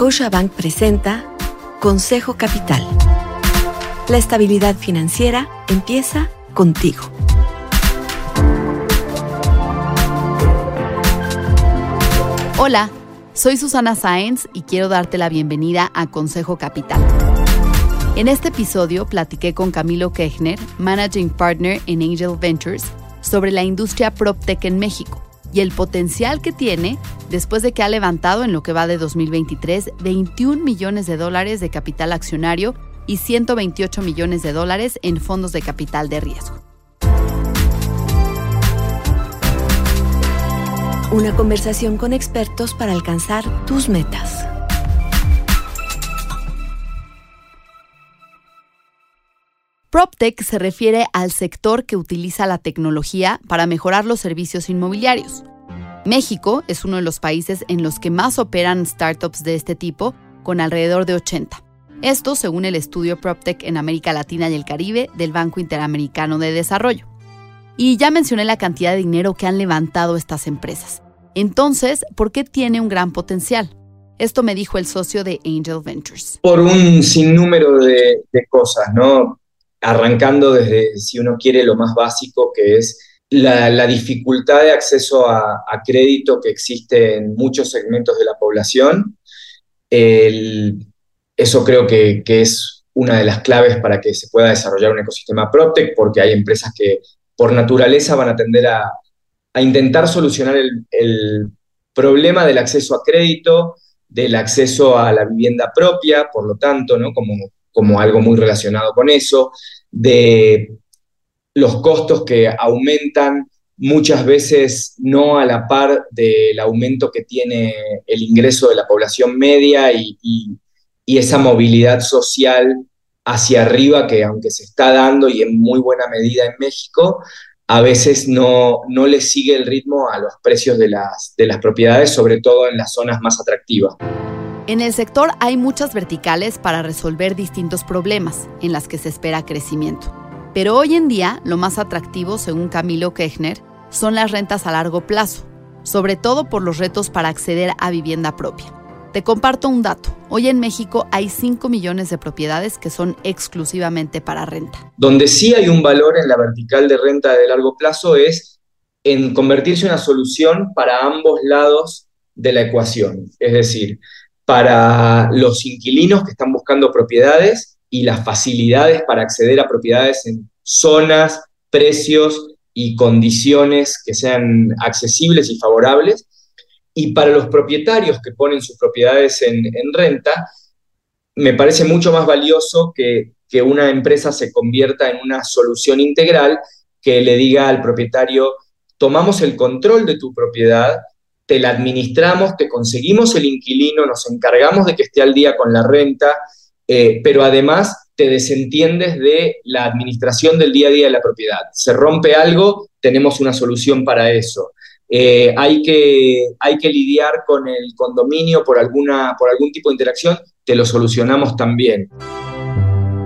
Scotiabank presenta Consejo Capital. La estabilidad financiera empieza contigo. Hola, soy Susana Sáenz y quiero darte la bienvenida a Consejo Capital. En este episodio platiqué con Camilo Kechner, Managing Partner en Angel Ventures, sobre la industria PropTech en México y el potencial que tiene después de que ha levantado en lo que va de 2023 21 millones de dólares de capital accionario y 128 millones de dólares en fondos de capital de riesgo. Una conversación con expertos para alcanzar tus metas. PropTech se refiere al sector que utiliza la tecnología para mejorar los servicios inmobiliarios. México es uno de los países en los que más operan startups de este tipo, con alrededor de 80. Esto según el estudio PropTech en América Latina y el Caribe del Banco Interamericano de Desarrollo. Y ya mencioné la cantidad de dinero que han levantado estas empresas. Entonces, ¿por qué tiene un gran potencial? Esto me dijo el socio de Angel Ventures. Por un sinnúmero de, de cosas, ¿no? arrancando desde, si uno quiere, lo más básico, que es la, dificultad de acceso a, crédito que existe en muchos segmentos de la población. eso creo que, es una de las claves para que se pueda desarrollar un ecosistema PropTech, porque hay empresas que por naturaleza van a tender a, intentar solucionar el, el, problema del acceso a crédito, del acceso a la vivienda propia, por lo tanto, ¿no? como como algo muy relacionado con eso, de los costos que aumentan muchas veces no a la par del aumento que tiene el ingreso de la población media y, esa movilidad social hacia arriba que aunque se está dando y en muy buena medida en México, a veces no, no le sigue el ritmo a los precios de las, de las propiedades, sobre todo en las zonas más atractivas. En el sector hay muchas verticales para resolver distintos problemas en las que se espera crecimiento. Pero hoy en día lo más atractivo, según Camilo Kechner, son las rentas a largo plazo, sobre todo por los retos para acceder a vivienda propia. Te comparto un dato. Hoy en México hay 5 millones de propiedades que son exclusivamente para renta. Donde sí hay un valor en la vertical de renta de largo plazo es en convertirse en una solución para ambos lados de la ecuación. Es decir, para los inquilinos que están buscando propiedades y las facilidades para acceder a propiedades en zonas, precios y condiciones que sean accesibles y favorables. Y para los propietarios que ponen sus propiedades en, renta, me parece mucho más valioso que, que una empresa se convierta en una solución integral que le diga al propietario, tomamos el control de tu propiedad, te la administramos, te conseguimos el inquilino, nos encargamos de que esté al día con la renta, eh, pero además te desentiendes de la administración del día a día de la propiedad. Se rompe algo, tenemos una solución para eso. Eh, hay, que, hay que lidiar con el condominio por, alguna, por algún tipo de interacción, te lo solucionamos también.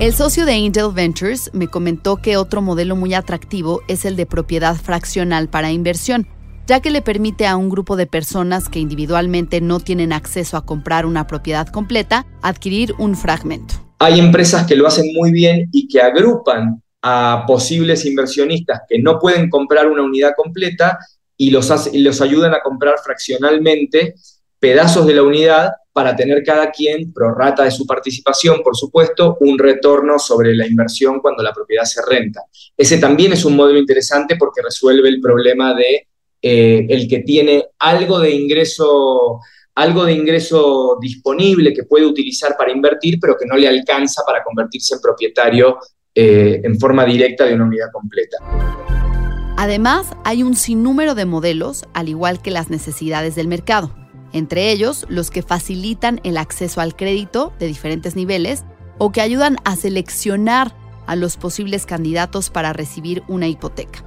El socio de Angel Ventures me comentó que otro modelo muy atractivo es el de propiedad fraccional para inversión ya que le permite a un grupo de personas que individualmente no tienen acceso a comprar una propiedad completa adquirir un fragmento. Hay empresas que lo hacen muy bien y que agrupan a posibles inversionistas que no pueden comprar una unidad completa y los, los ayudan a comprar fraccionalmente pedazos de la unidad para tener cada quien, prorata de su participación, por supuesto, un retorno sobre la inversión cuando la propiedad se renta. Ese también es un modelo interesante porque resuelve el problema de eh, el que tiene algo de ingreso algo de ingreso disponible que puede utilizar para invertir, pero que no le alcanza para convertirse en propietario eh, en forma directa de una unidad completa. Además, hay un sinnúmero de modelos, al igual que las necesidades del mercado, entre ellos los que facilitan el acceso al crédito de diferentes niveles o que ayudan a seleccionar a los posibles candidatos para recibir una hipoteca.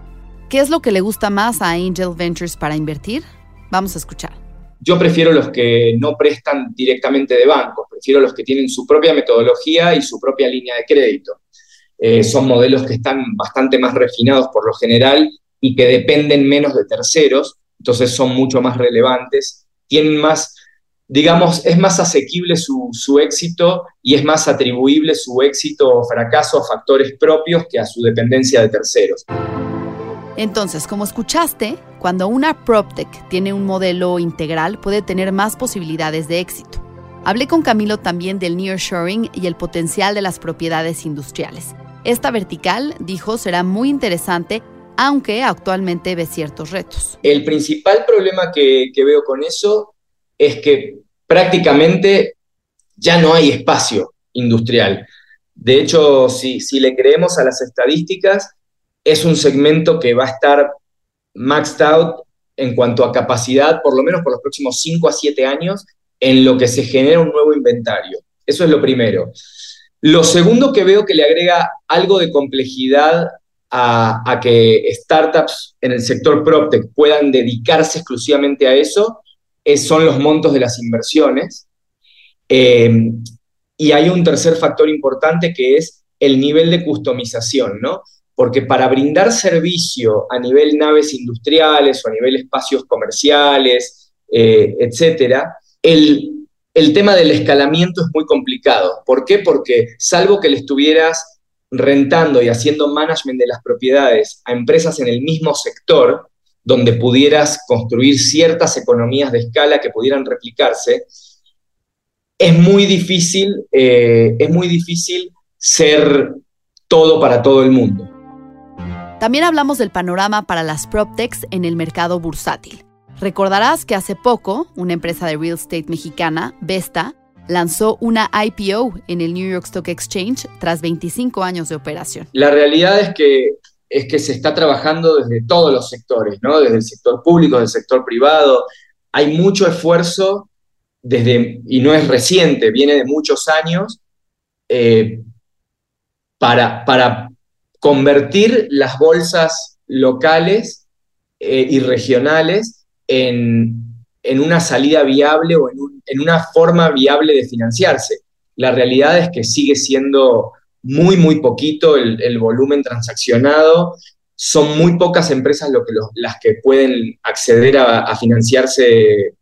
¿Qué es lo que le gusta más a Angel Ventures para invertir? Vamos a escuchar. Yo prefiero los que no prestan directamente de bancos, prefiero los que tienen su propia metodología y su propia línea de crédito. Eh, son modelos que están bastante más refinados por lo general y que dependen menos de terceros, entonces son mucho más relevantes, tienen más digamos, es más asequible su, su, éxito y es más atribuible su éxito o fracaso a factores propios que a su dependencia de terceros. Entonces, como escuchaste, cuando una PropTech tiene un modelo integral puede tener más posibilidades de éxito. Hablé con Camilo también del nearshoring y el potencial de las propiedades industriales. Esta vertical, dijo, será muy interesante, aunque actualmente ve ciertos retos. El principal problema que, veo con eso es que prácticamente ya no hay espacio industrial. De hecho, si, si le creemos a las estadísticas, es un segmento que va a estar maxed out en cuanto a capacidad, por lo menos por los próximos 5 a 7 años, en lo que se genera un nuevo inventario. Eso es lo primero. Lo segundo que veo que le agrega algo de complejidad a, que startups en el sector PropTech puedan dedicarse exclusivamente a eso es, son los montos de las inversiones. Eh, y hay un tercer factor importante que es el nivel de customización, ¿no? Porque para brindar servicio a nivel naves industriales o a nivel espacios comerciales, eh, etcétera, el, tema del escalamiento es muy complicado. ¿Por qué? Porque salvo que le estuvieras rentando y haciendo management de las propiedades a empresas en el mismo sector, donde pudieras construir ciertas economías de escala que pudieran replicarse, es muy difícil, eh, es muy difícil ser todo para todo el mundo. También hablamos del panorama para las PropTechs en el mercado bursátil. Recordarás que hace poco una empresa de real estate mexicana, Vesta, lanzó una IPO en el New York Stock Exchange tras 25 años de operación. La realidad es que, es que se está trabajando desde todos los sectores, ¿no? desde el sector público, desde el sector privado. Hay mucho esfuerzo desde, y no es reciente, viene de muchos años, eh, para, para convertir las bolsas locales eh, y regionales en, una salida viable o en, una forma viable de financiarse. La realidad es que sigue siendo muy, muy poquito el, volumen transaccionado. Son muy pocas empresas lo que las que pueden acceder a, financiarse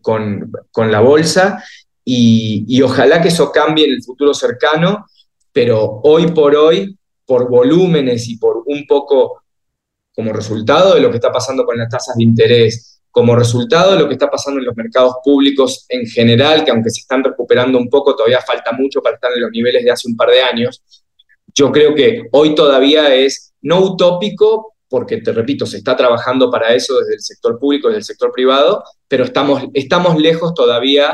con, la bolsa y, ojalá que eso cambie en el futuro cercano, pero hoy por hoy, por volúmenes y por un poco como resultado de lo que está pasando con las tasas de interés, como resultado de lo que está pasando en los mercados públicos en general, que aunque se están recuperando un poco, todavía falta mucho para estar en los niveles de hace un par de años, yo creo que hoy todavía es no utópico, porque te repito, se está trabajando para eso desde el sector público, desde el sector privado, pero estamos, estamos lejos todavía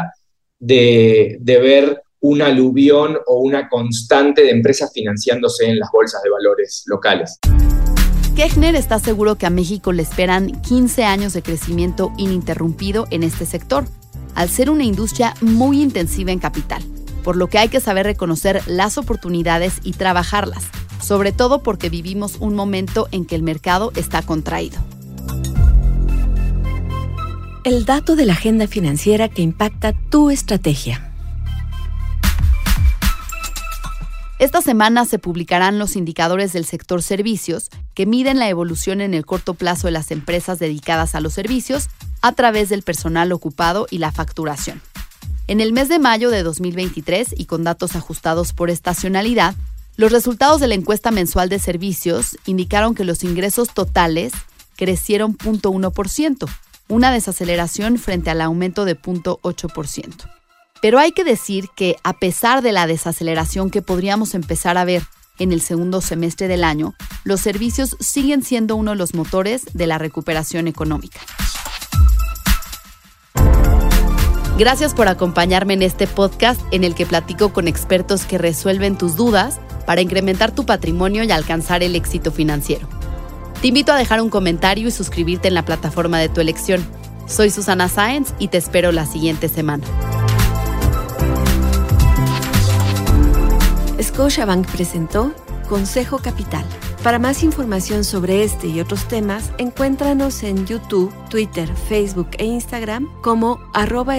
de, de ver un aluvión o una constante de empresas financiándose en las bolsas de valores locales. Kechner está seguro que a México le esperan 15 años de crecimiento ininterrumpido en este sector, al ser una industria muy intensiva en capital, por lo que hay que saber reconocer las oportunidades y trabajarlas, sobre todo porque vivimos un momento en que el mercado está contraído. El dato de la agenda financiera que impacta tu estrategia. Esta semana se publicarán los indicadores del sector servicios que miden la evolución en el corto plazo de las empresas dedicadas a los servicios a través del personal ocupado y la facturación. En el mes de mayo de 2023 y con datos ajustados por estacionalidad, los resultados de la encuesta mensual de servicios indicaron que los ingresos totales crecieron 0.1%, una desaceleración frente al aumento de 0.8%. Pero hay que decir que a pesar de la desaceleración que podríamos empezar a ver en el segundo semestre del año, los servicios siguen siendo uno de los motores de la recuperación económica. Gracias por acompañarme en este podcast en el que platico con expertos que resuelven tus dudas para incrementar tu patrimonio y alcanzar el éxito financiero. Te invito a dejar un comentario y suscribirte en la plataforma de tu elección. Soy Susana Sáenz y te espero la siguiente semana. Scotiabank presentó Consejo Capital. Para más información sobre este y otros temas, encuéntranos en YouTube, Twitter, Facebook e Instagram como arroba.